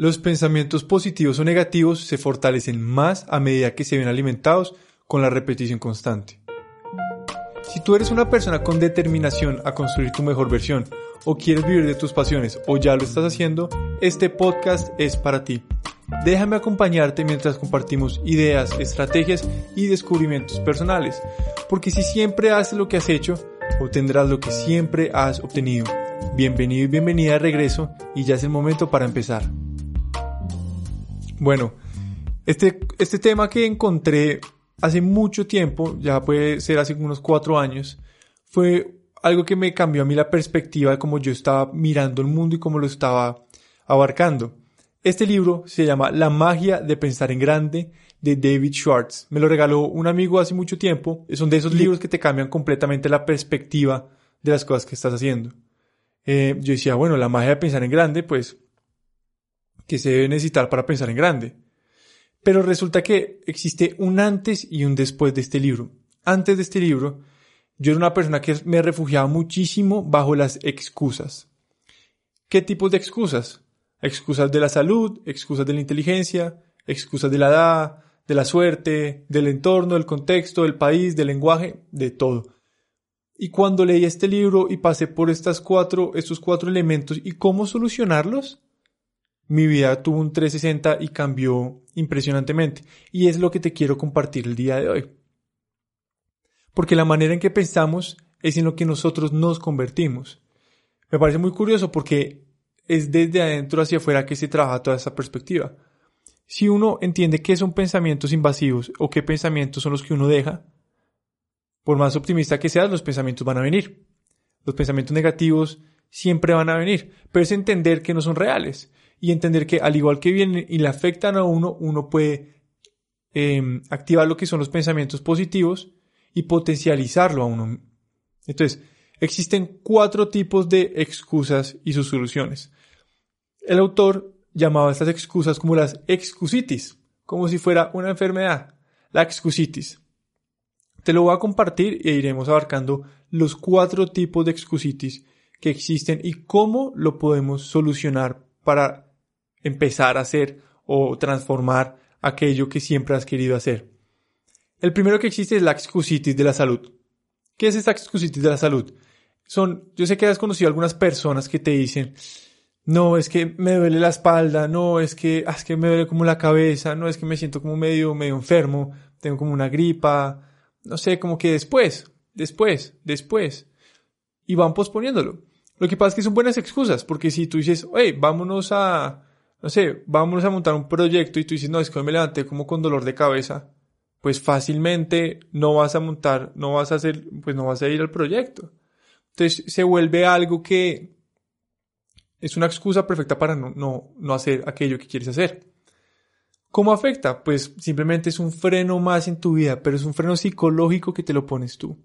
Los pensamientos positivos o negativos se fortalecen más a medida que se ven alimentados con la repetición constante. Si tú eres una persona con determinación a construir tu mejor versión, o quieres vivir de tus pasiones, o ya lo estás haciendo, este podcast es para ti. Déjame acompañarte mientras compartimos ideas, estrategias y descubrimientos personales, porque si siempre haces lo que has hecho, obtendrás lo que siempre has obtenido. Bienvenido y bienvenida de regreso y ya es el momento para empezar. Bueno, este, este tema que encontré hace mucho tiempo, ya puede ser hace unos cuatro años, fue algo que me cambió a mí la perspectiva de cómo yo estaba mirando el mundo y cómo lo estaba abarcando. Este libro se llama La magia de pensar en grande de David Schwartz. Me lo regaló un amigo hace mucho tiempo. Son de esos libros que te cambian completamente la perspectiva de las cosas que estás haciendo. Eh, yo decía, bueno, la magia de pensar en grande, pues que se debe necesitar para pensar en grande. Pero resulta que existe un antes y un después de este libro. Antes de este libro, yo era una persona que me refugiaba muchísimo bajo las excusas. ¿Qué tipos de excusas? Excusas de la salud, excusas de la inteligencia, excusas de la edad, de la suerte, del entorno, del contexto, del país, del lenguaje, de todo. Y cuando leí este libro y pasé por estas cuatro, estos cuatro elementos y cómo solucionarlos, mi vida tuvo un 360 y cambió impresionantemente. Y es lo que te quiero compartir el día de hoy. Porque la manera en que pensamos es en lo que nosotros nos convertimos. Me parece muy curioso porque es desde adentro hacia afuera que se trabaja toda esa perspectiva. Si uno entiende qué son pensamientos invasivos o qué pensamientos son los que uno deja, por más optimista que seas, los pensamientos van a venir. Los pensamientos negativos siempre van a venir, pero es entender que no son reales y entender que al igual que vienen y le afectan a uno, uno puede em, activar lo que son los pensamientos positivos y potencializarlo a uno. Entonces, existen cuatro tipos de excusas y sus soluciones. El autor llamaba estas excusas como las excusitis, como si fuera una enfermedad, la excusitis. Te lo voy a compartir e iremos abarcando los cuatro tipos de excusitis que existen y cómo lo podemos solucionar para empezar a hacer o transformar aquello que siempre has querido hacer. El primero que existe es la excusitis de la salud. ¿Qué es esta excusitis de la salud? Son, yo sé que has conocido algunas personas que te dicen, no, es que me duele la espalda, no, es que, ah, es que me duele como la cabeza, no, es que me siento como medio, medio enfermo, tengo como una gripa, no sé, como que después, después, después. Y van posponiéndolo. Lo que pasa es que son buenas excusas, porque si tú dices, hey, vámonos a, no sé, vámonos a montar un proyecto y tú dices, no, es que hoy me levanté como con dolor de cabeza, pues fácilmente no vas a montar, no vas a hacer, pues no vas a ir al proyecto. Entonces se vuelve algo que es una excusa perfecta para no, no, no hacer aquello que quieres hacer. ¿Cómo afecta? Pues simplemente es un freno más en tu vida, pero es un freno psicológico que te lo pones tú.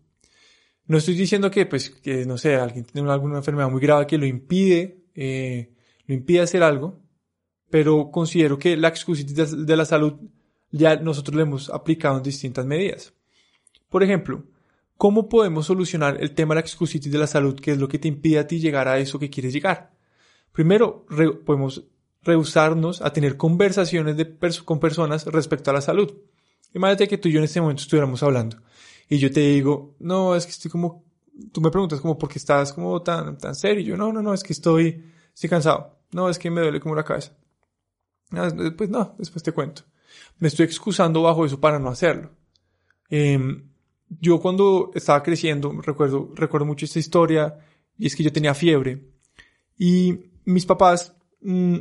No estoy diciendo que, pues, que no sé, alguien tiene alguna enfermedad muy grave que lo impide, eh, lo impide hacer algo, pero considero que la excusitis de la salud ya nosotros le hemos aplicado en distintas medidas. Por ejemplo, ¿cómo podemos solucionar el tema de la excusitis de la salud, que es lo que te impide a ti llegar a eso que quieres llegar? Primero, podemos rehusarnos a tener conversaciones con personas respecto a la salud. Imagínate que tú y yo en este momento estuviéramos hablando y yo te digo, no, es que estoy como, tú me preguntas como, ¿por qué estás como tan, tan serio? Y yo, no, no, no, es que estoy, estoy cansado. No, es que me duele como la cabeza. Pues no, después te cuento. Me estoy excusando bajo eso para no hacerlo. Em, yo cuando estaba creciendo, recuerdo, recuerdo mucho esta historia, y es que yo tenía fiebre. Y mis papás mm,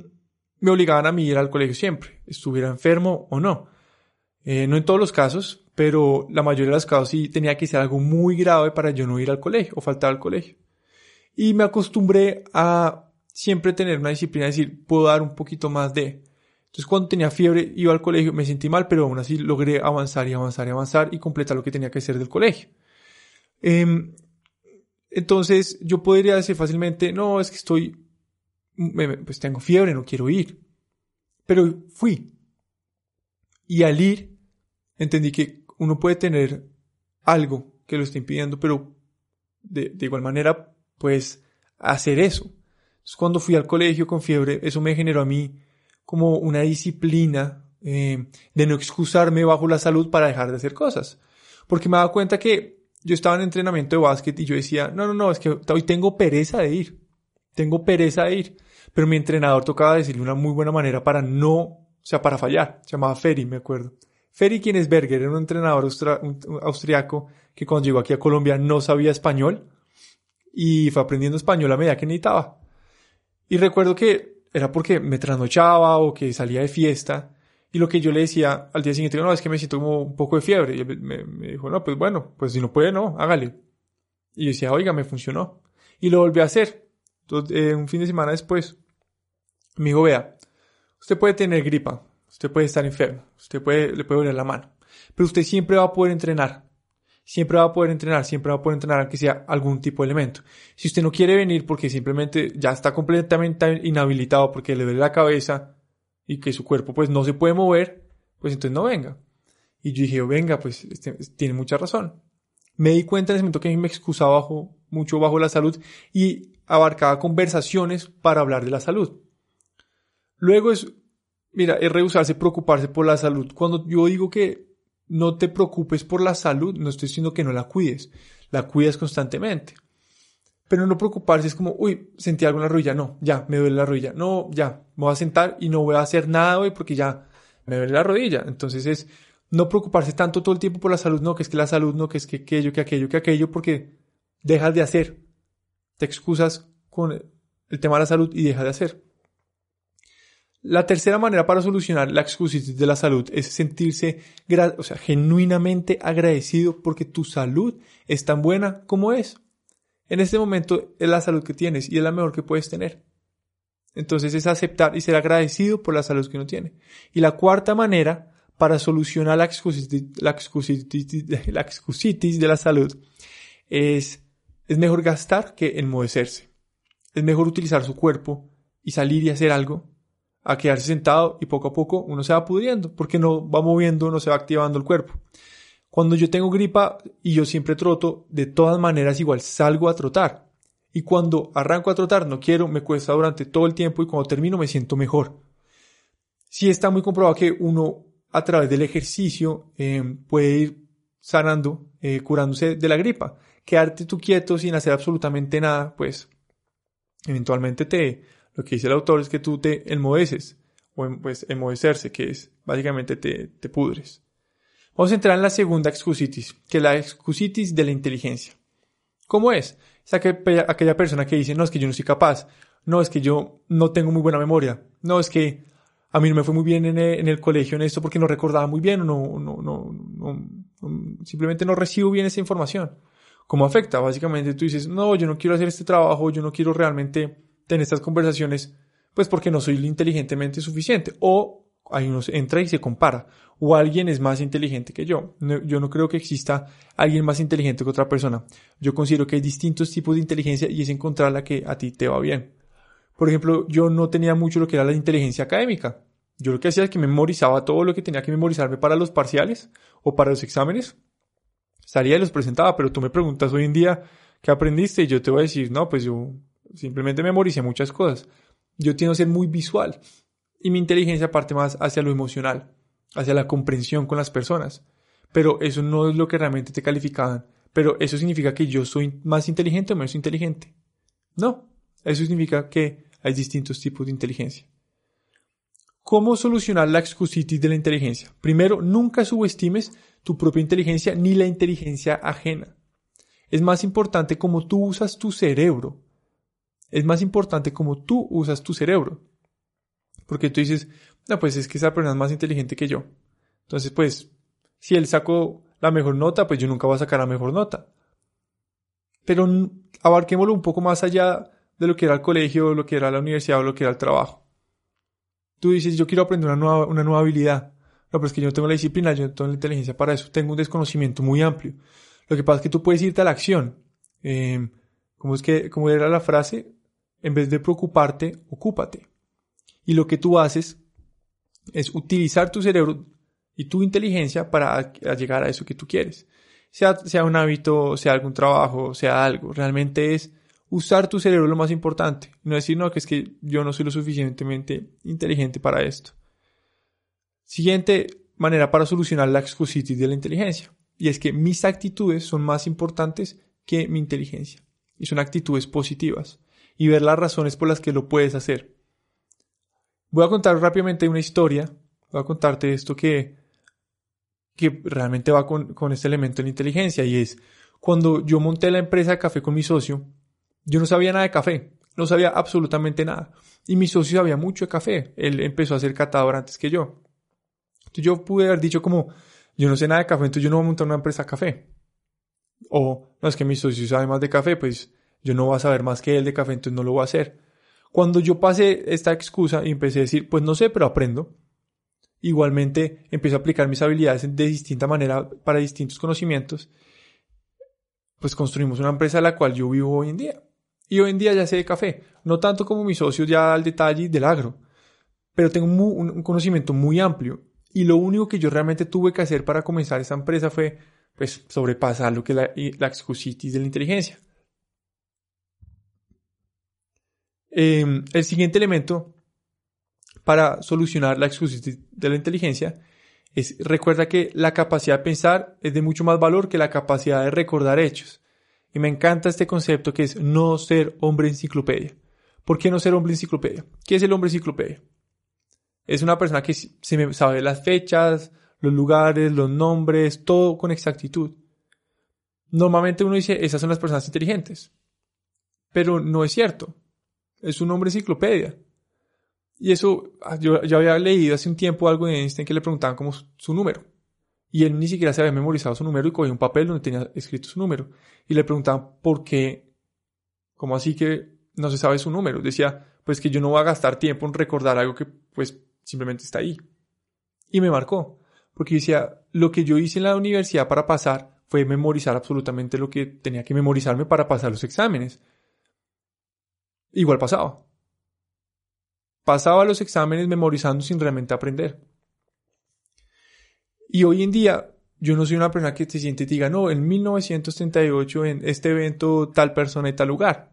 me obligaban a mí ir al colegio siempre, estuviera enfermo o no. Eh, no en todos los casos, pero la mayoría de los casos sí tenía que ser algo muy grave para yo no ir al colegio o faltar al colegio. Y me acostumbré a siempre tener una disciplina, es decir, puedo dar un poquito más de. Entonces cuando tenía fiebre iba al colegio, me sentí mal, pero aún así logré avanzar y avanzar y avanzar y completar lo que tenía que hacer del colegio. Em, entonces yo podría decir fácilmente, no, es que estoy, pues tengo fiebre, no quiero ir. Pero fui. Y al ir, entendí que uno puede tener algo que lo esté impidiendo, pero de, de igual manera, pues hacer eso. Entonces cuando fui al colegio con fiebre, eso me generó a mí como una disciplina eh, de no excusarme bajo la salud para dejar de hacer cosas. Porque me daba cuenta que yo estaba en entrenamiento de básquet y yo decía, no, no, no, es que hoy tengo pereza de ir. Tengo pereza de ir. Pero mi entrenador tocaba decirle una muy buena manera para no, o sea, para fallar. Se llamaba Ferry, me acuerdo. Ferry Berger era un entrenador austriaco que cuando llegó aquí a Colombia no sabía español y fue aprendiendo español a medida que necesitaba. Y recuerdo que era porque me trasnochaba o que salía de fiesta y lo que yo le decía al día siguiente, no, es que me siento un poco de fiebre. Y me, me dijo, no, pues bueno, pues si no puede, no, hágale. Y yo decía, oiga, me funcionó. Y lo volví a hacer. Entonces, eh, un fin de semana después, me dijo, vea, usted puede tener gripa, usted puede estar enfermo, usted puede, le puede doler la mano, pero usted siempre va a poder entrenar. Siempre va a poder entrenar, siempre va a poder entrenar aunque sea algún tipo de elemento. Si usted no quiere venir porque simplemente ya está completamente inhabilitado porque le duele la cabeza y que su cuerpo pues no se puede mover, pues entonces no venga. Y yo dije, venga, pues este, tiene mucha razón. Me di cuenta en ese momento que me excusaba mucho bajo la salud y abarcaba conversaciones para hablar de la salud. Luego es, mira, es rehusarse, preocuparse por la salud. Cuando yo digo que no te preocupes por la salud, no estoy diciendo que no la cuides, la cuidas constantemente. Pero no preocuparse es como, uy, sentí algo en la rodilla, no, ya, me duele la rodilla, no, ya, me voy a sentar y no voy a hacer nada hoy porque ya me duele la rodilla. Entonces es no preocuparse tanto todo el tiempo por la salud, no, que es que la salud, no, que es que aquello, que aquello, que aquello, porque dejas de hacer. Te excusas con el tema de la salud y dejas de hacer. La tercera manera para solucionar la excusitis de la salud es sentirse, o sea, genuinamente agradecido porque tu salud es tan buena como es. En este momento es la salud que tienes y es la mejor que puedes tener. Entonces es aceptar y ser agradecido por la salud que uno tiene. Y la cuarta manera para solucionar la excusitis, de la salud es, es mejor gastar que enmodecerse. Es mejor utilizar su cuerpo y salir y hacer algo a quedarse sentado y poco a poco uno se va pudriendo porque no va moviendo, no se va activando el cuerpo. Cuando yo tengo gripa y yo siempre troto, de todas maneras igual salgo a trotar. Y cuando arranco a trotar, no quiero, me cuesta durante todo el tiempo y cuando termino me siento mejor. Sí está muy comprobado que uno a través del ejercicio eh, puede ir sanando, eh, curándose de la gripa. Quedarte tú quieto sin hacer absolutamente nada, pues eventualmente te, lo que dice el autor es que tú te enmodeces, o pues enmodecerse, que es básicamente te, pudres. Vamos a entrar en la segunda excusitis, que es la excusitis de la inteligencia. ¿Cómo es? Es aquella, aquella persona que dice, no, es que yo no soy capaz, no, es que yo no tengo muy buena memoria, no, es que a mí no me fue muy bien en el, colegio en esto porque no recordaba muy bien o no, no, no, no, simplemente no recibo bien esa información. ¿Cómo afecta? Básicamente tú dices, no, yo no quiero hacer este trabajo, yo no quiero realmente tener estas conversaciones, pues porque no soy inteligentemente suficiente. O hay uno entra y se compara. O alguien es más inteligente que yo. yo no creo que exista alguien más inteligente que otra persona. Yo considero que hay distintos tipos de inteligencia y es encontrar la que a ti te va bien. Por ejemplo, yo no tenía mucho lo que era la inteligencia académica. Yo lo que hacía es que memorizaba todo lo que tenía que memorizarme para los parciales o para los exámenes. Salía y los presentaba, pero tú me preguntas hoy en día qué aprendiste y yo te voy a decir, no, pues yo simplemente memoricé muchas cosas. Yo tiendo a ser muy visual y mi inteligencia parte más hacia lo emocional, hacia la comprensión con las personas. Pero eso no es lo que realmente te calificaban. Pero eso significa que yo soy más inteligente o menos inteligente. No, eso significa que hay distintos tipos de inteligencia. ¿Cómo solucionar la excusitis de la inteligencia? Primero, nunca subestimes tu propia inteligencia ni la inteligencia ajena. Es más importante cómo tú usas tu cerebro. Es más importante cómo tú usas tu cerebro. Porque tú dices, no, pues es que esa persona es más inteligente que yo. Entonces, pues, si él sacó la mejor nota, pues yo nunca voy a sacar la mejor nota. Pero abarquémoslo un poco más allá de lo que era el colegio, lo que era la universidad o lo que era el trabajo. Tú dices, yo quiero aprender una nueva, una nueva habilidad. No, pero es que yo no tengo la disciplina, yo no tengo la inteligencia para eso. Tengo un desconocimiento muy amplio. Lo que pasa es que tú puedes irte a la acción. Eh, ¿cómo, es que, ¿Cómo era la frase? En vez de preocuparte, ocúpate. Y lo que tú haces es utilizar tu cerebro y tu inteligencia para llegar a eso que tú quieres. Sea, sea un hábito, sea algún trabajo, sea algo. Realmente es Usar tu cerebro lo más importante. No decir, no, que es que yo no soy lo suficientemente inteligente para esto. Siguiente manera para solucionar la excusitis de la inteligencia. Y es que mis actitudes son más importantes que mi inteligencia. Y son actitudes positivas. Y ver las razones por las que lo puedes hacer. Voy a contar rápidamente una historia. Voy a contarte esto que, que realmente va con, con este elemento de inteligencia. Y es, cuando yo monté la empresa de café con mi socio, yo no sabía nada de café. No sabía absolutamente nada. Y mi socio sabía mucho de café. Él empezó a ser catador antes que yo. Entonces yo pude haber dicho como, yo no sé nada de café, entonces yo no voy a montar una empresa de café. O, no, es que mi socio sabe más de café, pues yo no voy a saber más que él de café, entonces no lo voy a hacer. Cuando yo pasé esta excusa y empecé a decir, pues no sé, pero aprendo, igualmente empiezo a aplicar mis habilidades de distinta manera para distintos conocimientos, pues construimos una empresa de la cual yo vivo hoy en día. Y hoy en día ya sé de café, no tanto como mi socio ya al detalle del agro, pero tengo un conocimiento muy amplio y lo único que yo realmente tuve que hacer para comenzar esa empresa fue pues, sobrepasar lo que es la, la excusitis de la inteligencia. Em, el siguiente elemento para solucionar la excusitis de la inteligencia es recuerda que la capacidad de pensar es de mucho más valor que la capacidad de recordar hechos. Y me encanta este concepto que es no ser hombre enciclopedia. ¿Por qué no ser hombre enciclopedia? ¿Qué es el hombre enciclopedia? Es una persona que sabe las fechas, los lugares, los nombres, todo con exactitud. Normalmente uno dice, esas son las personas inteligentes. Pero no es cierto. Es un hombre enciclopedia. Y eso, ah, yo, había leído hace un tiempo algo de Einstein que le preguntaban como su número. Y él ni siquiera se había memorizado su número y cogía un papel donde tenía escrito su número. Y le preguntaban por qué, como así que no se sabe su número. Decía, pues que yo no voy a gastar tiempo en recordar algo que pues simplemente está ahí. Y me marcó, porque decía, lo que yo hice en la universidad para pasar fue memorizar absolutamente lo que tenía que memorizarme para pasar los exámenes. Igual pasaba. Pasaba los exámenes memorizando sin realmente aprender. Y hoy en día, yo no soy una persona que se siente y diga, no, en 1938 en este evento tal persona y tal lugar.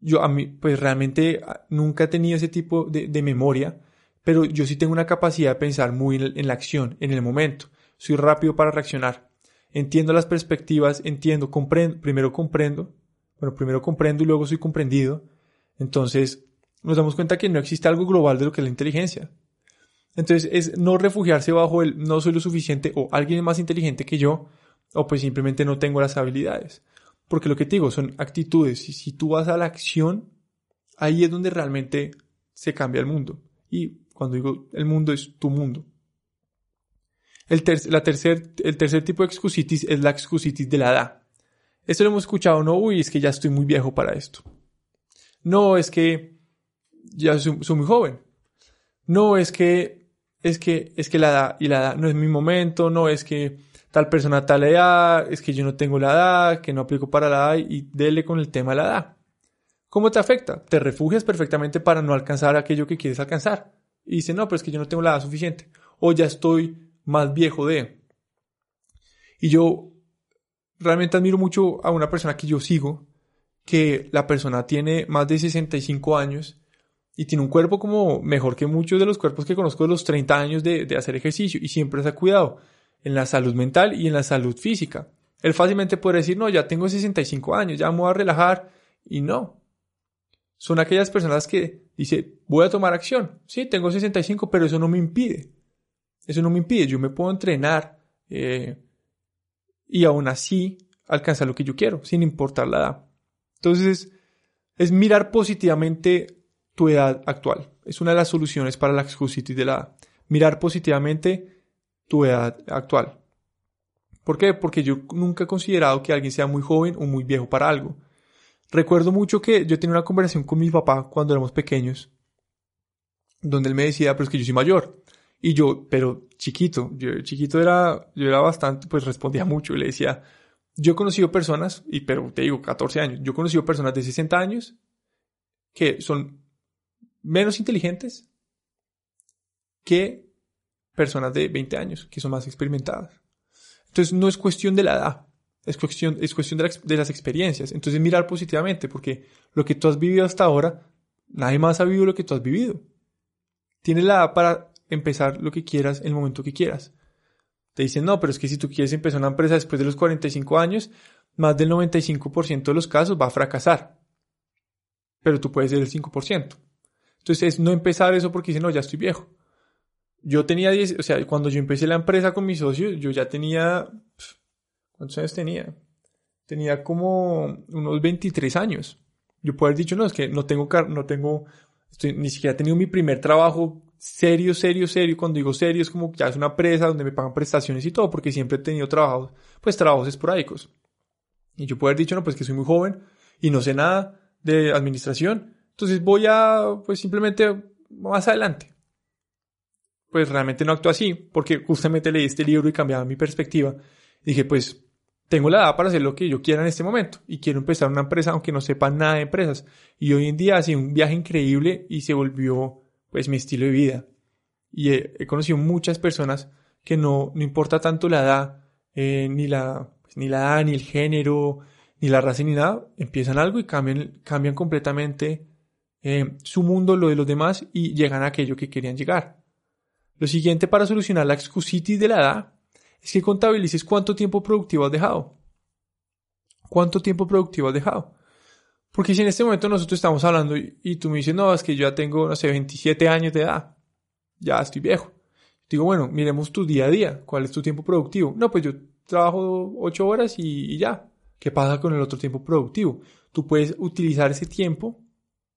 Yo a mí, pues realmente ah, nunca he tenido ese tipo de, de memoria pero yo sí tengo una capacidad de pensar muy en, la acción, en el momento. Soy rápido para reaccionar. Entiendo las perspectivas, entiendo, comprendo, primero comprendo, bueno, primero comprendo y luego soy comprendido. Entonces, nos damos cuenta que no existe algo global de lo que es la inteligencia. Entonces, es no refugiarse bajo el no soy lo suficiente o alguien es más inteligente que yo, o pues simplemente no tengo las habilidades. Porque lo que te digo son actitudes. Y si tú vas a la acción, ahí es donde realmente se cambia el mundo. Y cuando digo el mundo es tu mundo. El, la tercer, el tercer tipo de excusitis es la excusitis de la edad. Esto lo hemos escuchado, no, uy, es que ya estoy muy viejo para esto. No, es que ya soy, muy joven. No, es que, es que, es que la edad, y la edad no es mi momento, no, es que tal persona tal edad, es que yo no tengo la edad, que no aplico para la edad y dele con el tema la edad. ¿Cómo te afecta? Te refugias perfectamente para no alcanzar aquello que quieres alcanzar y dice, no, pero es que yo no tengo la edad suficiente, o ya estoy más viejo de. Y yo realmente admiro mucho a una persona que yo sigo, que la persona tiene más de 65 años y tiene un cuerpo como mejor que muchos de los cuerpos que conozco de los 30 años de, hacer ejercicio y siempre se ha cuidado en la salud mental y en la salud física. Él fácilmente puede decir, no, ya tengo 65 años, ya me voy a relajar y no. Son aquellas personas que dice, voy a tomar acción. Sí, tengo 65, pero eso no me impide. Eso no me impide. Yo me puedo entrenar eh, y aún así alcanzar lo que yo quiero, sin importar la edad. Entonces, es mirar positivamente tu edad actual. Es una de las soluciones para la excusitis de la edad. Mirar positivamente tu edad actual. ¿Por qué? Porque yo nunca he considerado que alguien sea muy joven o muy viejo para algo. Recuerdo mucho que yo tenía una conversación con mi papá cuando éramos pequeños, donde él me decía, pero es que yo soy mayor. Y yo, pero chiquito, chiquito era, yo era bastante, pues respondía mucho y le decía, yo he conocido personas, y pero te digo, 14 años, yo he conocido personas de 60 años que son menos inteligentes que personas de 20 años, que son más experimentadas. Entonces no es cuestión de la edad, Es cuestión, es cuestión de, de las experiencias. Entonces mirar positivamente, porque lo que tú has vivido hasta ahora, nadie más ha vivido lo que tú has vivido. Tienes la edad para empezar lo que quieras en el momento que quieras. Te dicen, no, pero es que si tú quieres empezar una empresa después de los 45 años, más del 95% de los casos va a fracasar. Pero tú puedes ser el 5%. Entonces es no empezar eso porque dicen, no, ya estoy viejo. Yo tenía 10, o sea, cuando yo empecé la empresa con mis socios, yo ya tenía, ¿cuántos años tenía? Tenía como unos 23 años. Yo puedo haber dicho, no, es que no tengo, no tengo, ni siquiera he tenido mi primer trabajo serio, serio, serio. Cuando digo serio es como ya es una empresa donde me pagan prestaciones y todo, porque siempre he tenido trabajos, pues trabajos esporádicos. Y yo puedo haber dicho, no, pues que soy muy joven y no sé nada de administración. Entonces voy a, pues simplemente más adelante. Pues realmente no actúo así, porque justamente leí este libro y cambiaba mi perspectiva. Dije, pues tengo la edad para hacer lo que yo quiera en este momento y quiero empezar una empresa aunque no sepa nada de empresas. Y hoy en día hace un viaje increíble y se volvió pues mi estilo de vida. Y he, conocido muchas personas que no, no importa tanto la edad, eh, ni, la, pues, ni la edad, ni el género, ni la raza, ni nada, empiezan algo y cambian, cambian completamente eh, su mundo, lo de los demás, y llegan a aquello que querían llegar. Lo siguiente para solucionar la excusitis de la edad es que contabilices cuánto tiempo productivo has dejado. ¿Cuánto tiempo productivo has dejado? Porque si en este momento nosotros estamos hablando y, tú me dices, no, es que yo ya tengo, no sé, 27 años de edad, ya estoy viejo. Digo, bueno, miremos tu día a día, ¿cuál es tu tiempo productivo? No, pues yo trabajo 8 horas y, ya. ¿Qué pasa con el otro tiempo productivo? Tú puedes utilizar ese tiempo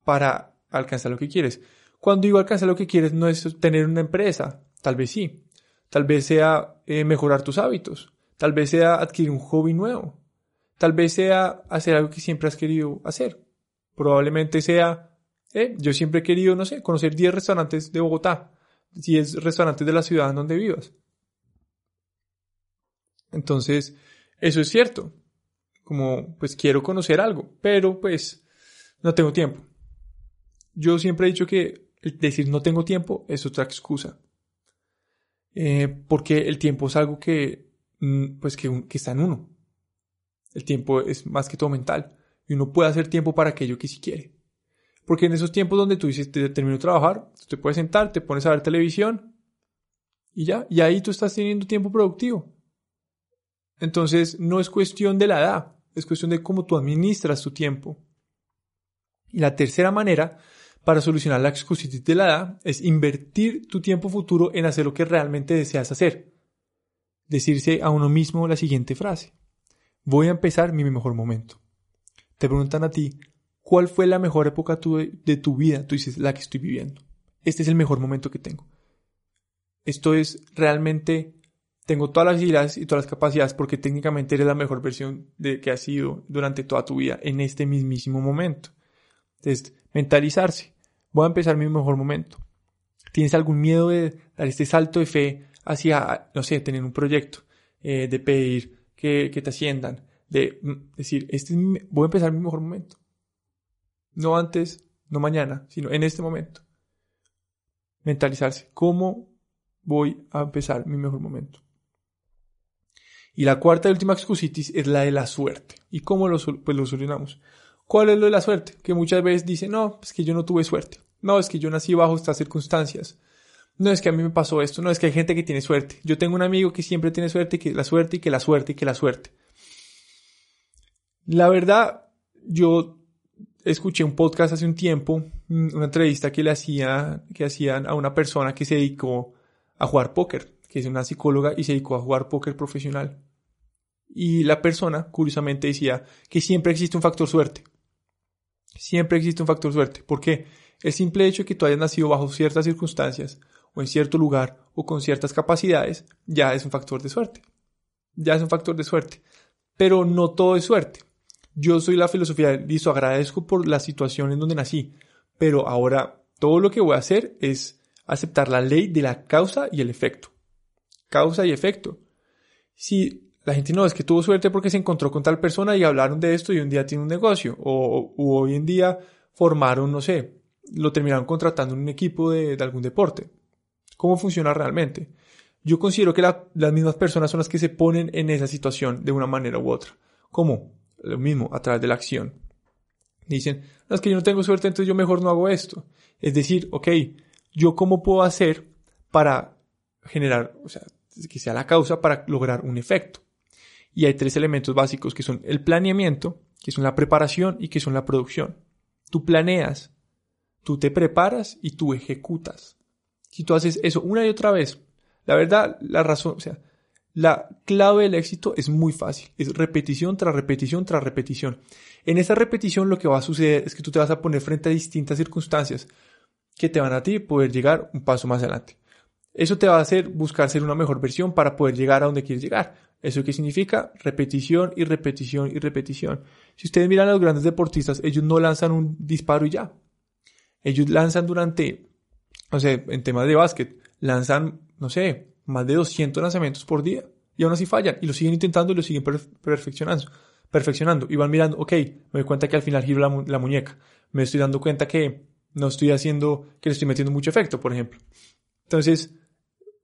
para alcanzar lo que quieres. Cuando digo alcanzar lo que quieres no es tener una empresa, tal vez sí. Tal vez sea eh, mejorar tus hábitos. Tal vez sea adquirir un hobby nuevo. Tal vez sea hacer algo que siempre has querido hacer. Probablemente sea, eh, yo siempre he querido, no sé, conocer 10 restaurantes de Bogotá, 10 restaurantes de la ciudad en donde vivas. Entonces, eso es cierto. Como, pues quiero conocer algo, pero pues no tengo tiempo. Yo siempre he dicho que decir no tengo tiempo es otra excusa. Eh, porque el tiempo es algo que, mm, pues que, que está en uno. El tiempo es más que todo mental. Y uno puede hacer tiempo para aquello que sí quiere. Porque en esos tiempos donde tú dices, te termino de trabajar, tú te puedes sentar, te pones a ver televisión y ya. Y ahí tú estás teniendo tiempo productivo. Entonces, no es cuestión de la edad, es cuestión de cómo tú administras tu tiempo. Y la tercera manera para solucionar la excusitis de la edad es invertir tu tiempo futuro en hacer lo que realmente deseas hacer. Decirse a uno mismo la siguiente frase voy a empezar mi mejor momento. Te preguntan a ti, ¿cuál fue la mejor época de tu vida? Tú dices, la que estoy viviendo. Este es el mejor momento que tengo. Esto es realmente, tengo todas las habilidades y todas las capacidades porque técnicamente eres la mejor versión de que has sido durante toda tu vida en este mismísimo momento. Entonces, mentalizarse. Voy a empezar mi mejor momento. ¿Tienes algún miedo de dar este salto de fe hacia, no sé, tener un proyecto, eh, de pedir que, te asciendan, de mm, decir, este voy a empezar mi mejor momento. No antes, no mañana, sino en este momento. Mentalizarse, ¿cómo voy a empezar mi mejor momento? Y la cuarta y última excusitis es la de la suerte. ¿Y cómo lo, pues lo solucionamos? ¿Cuál es lo de la suerte? Que muchas veces dicen, no, es que yo no tuve suerte. No, es que yo nací bajo estas circunstancias no es que a mí me pasó esto, no es que hay gente que tiene suerte. Yo tengo un amigo que siempre tiene suerte y que la suerte y que la suerte y que la suerte. La verdad, yo escuché un podcast hace un tiempo, mm, una entrevista que le hacía, que hacían a una persona que se dedicó a jugar póker, que es una psicóloga y se dedicó a jugar póker profesional. Y la persona, curiosamente, decía que siempre existe un factor suerte. Siempre existe un factor suerte. ¿Por qué? El simple hecho de que tú hayas nacido bajo ciertas circunstancias o en cierto lugar o con ciertas capacidades, ya es un factor de suerte. Ya es un factor de suerte. Pero no todo es suerte. Yo soy la filosofía, listo, agradezco por la situación en donde nací, pero ahora todo lo que voy a hacer es aceptar la ley de la causa y el efecto. Causa y efecto. Si la gente no es que tuvo suerte porque se encontró con tal persona y hablaron de esto y un día tiene un negocio, o, hoy en día formaron, no sé, lo terminaron contratando en un equipo de algún deporte cómo funciona realmente. Yo considero que las mismas personas son las que se ponen en esa situación de una manera u otra. ¿Cómo? Lo mismo, a través de la acción. Dicen, no, es que yo no tengo suerte, entonces yo mejor no hago esto. Es decir, ok, yo cómo puedo hacer para generar, o sea, que sea la causa para lograr un efecto. Y hay tres elementos básicos que son el planeamiento, que son la preparación y que son la producción. Tú planeas, tú te preparas y tú ejecutas. Si tú haces eso una y otra vez, la verdad, la razón, o sea, la clave del éxito es muy fácil. Es repetición tras repetición tras repetición. En esa repetición lo que va a suceder es que tú te vas a poner frente a distintas circunstancias que te van a ti poder llegar un paso más adelante. Eso te va a hacer buscar ser una mejor versión para poder llegar a donde quieres llegar. ¿Eso qué significa? Repetición y repetición y repetición. Si ustedes miran a los grandes deportistas, ellos no lanzan un disparo y ya. Ellos lanzan durante, no sé, en temas de básquet, lanzan, no sé, más de 200 lanzamientos por día. Y aún así fallan. Y lo siguen intentando y lo siguen perfeccionando. Perfeccionando. Y van mirando, ok, me doy cuenta que al final giro la, muñeca. Me estoy dando cuenta que no estoy haciendo, que le estoy metiendo mucho efecto, por ejemplo. Entonces,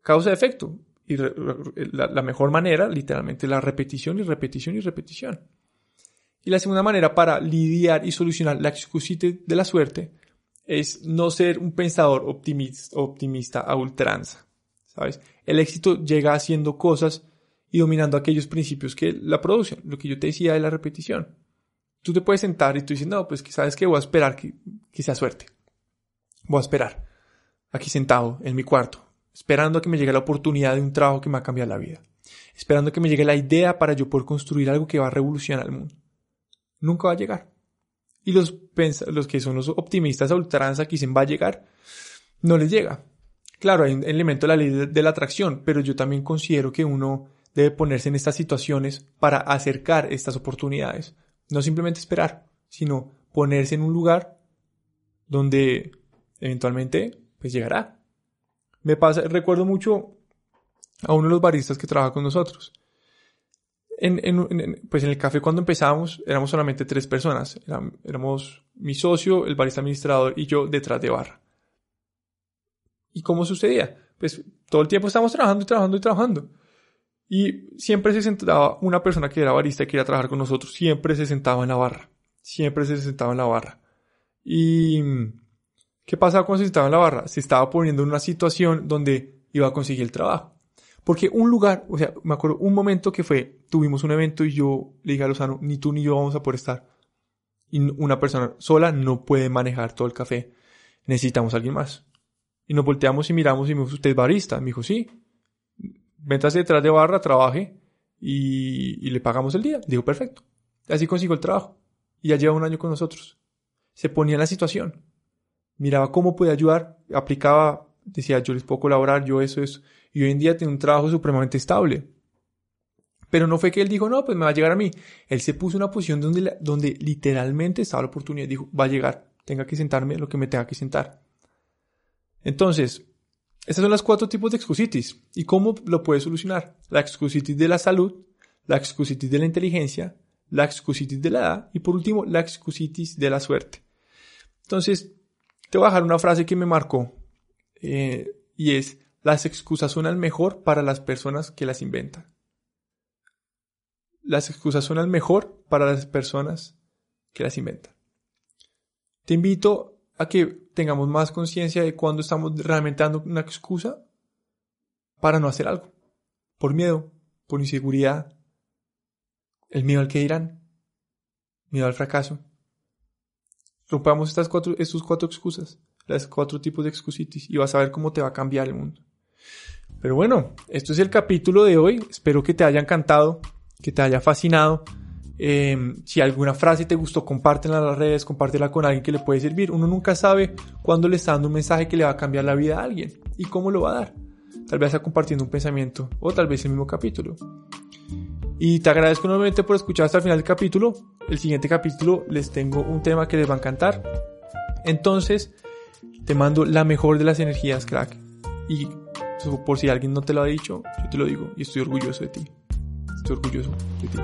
causa-efecto. Y la, mejor manera, literalmente, la repetición y repetición y repetición. Y la segunda manera para lidiar y solucionar la excusite de la suerte es no ser un pensador optimista, optimista a ultranza. ¿Sabes? El éxito llega haciendo cosas y dominando aquellos principios que la producen. Lo que yo te decía de la repetición. Tú te puedes sentar y tú dices, no, pues que sabes que voy a esperar que, que sea suerte. Voy a esperar. Aquí sentado, en mi cuarto esperando a que me llegue la oportunidad de un trabajo que me va a cambiar la vida, esperando que me llegue la idea para yo poder construir algo que va a revolucionar el mundo. Nunca va a llegar. Y los, los que son los optimistas a ultranza que dicen va a llegar, no les llega. Claro, hay un elemento de la ley de la atracción, pero yo también considero que uno debe ponerse en estas situaciones para acercar estas oportunidades. No simplemente esperar, sino ponerse en un lugar donde eventualmente pues llegará. Me pasa, recuerdo mucho a uno de los baristas que trabaja con nosotros. En, pues en el café cuando empezamos éramos solamente tres personas. éramos mi socio, el barista administrador y yo detrás de barra. ¿Y cómo sucedía? Pues todo el tiempo estábamos trabajando y trabajando y trabajando. Y siempre se sentaba una persona que era barista y quería trabajar con nosotros. Siempre se sentaba en la barra. Siempre se sentaba en la barra. Y ¿Qué pasaba cuando se estaba en la barra? Se estaba poniendo en una situación donde iba a conseguir el trabajo. Porque un lugar, o sea, me acuerdo un momento que fue, tuvimos un evento y yo le dije a Lozano, ni tú ni yo vamos a poder estar. Y una persona sola no puede manejar todo el café. Necesitamos a alguien más. Y nos volteamos y miramos y me dijo, ¿usted es barista? Me dijo, sí. Véntase detrás de barra, trabaje y, le pagamos el día. Digo, perfecto. Así consigo el trabajo. Y ya lleva un año con nosotros. Se ponía en la situación miraba cómo podía ayudar, aplicaba, decía, yo les puedo colaborar, yo eso, eso. Y hoy en día tiene un trabajo supremamente estable. Pero no fue que él dijo, no, pues me va a llegar a mí. Él se puso en una posición donde, donde literalmente estaba la oportunidad. Dijo, va a llegar, tenga que sentarme lo que me tenga que sentar. Entonces, estos son los cuatro tipos de excusitis. ¿Y cómo lo puedes solucionar? La excusitis de la salud, la excusitis de la inteligencia, la excusitis de la edad y por último, la excusitis de la suerte. Entonces, te voy a dejar una frase que me marcó eh, y es, las excusas son al mejor para las personas que las inventan. Las excusas son al mejor para las personas que las inventan. Te invito a que tengamos más conciencia de cuando estamos realmente dando una excusa para no hacer algo. Por miedo, por inseguridad, el miedo al que dirán, miedo al fracaso. Rompamos estas cuatro, estos cuatro excusas, las cuatro tipos de excusitis, y vas a ver cómo te va a cambiar el mundo. Pero bueno, esto es el capítulo de hoy. Espero que te haya encantado, que te haya fascinado. Em, si alguna frase te gustó, compártela en las redes, compártela con alguien que le puede servir. Uno nunca sabe cuándo le está dando un mensaje que le va a cambiar la vida a alguien y cómo lo va a dar. Tal vez está compartiendo un pensamiento o tal vez el mismo capítulo. Y te agradezco enormemente por escuchar hasta el final del capítulo. El siguiente capítulo les tengo un tema que les va a encantar. Entonces, te mando la mejor de las energías, crack. Y por si alguien no te lo ha dicho, yo te lo digo y estoy orgulloso de ti. Estoy orgulloso de ti.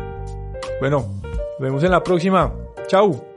Bueno, nos vemos en la próxima. Chao.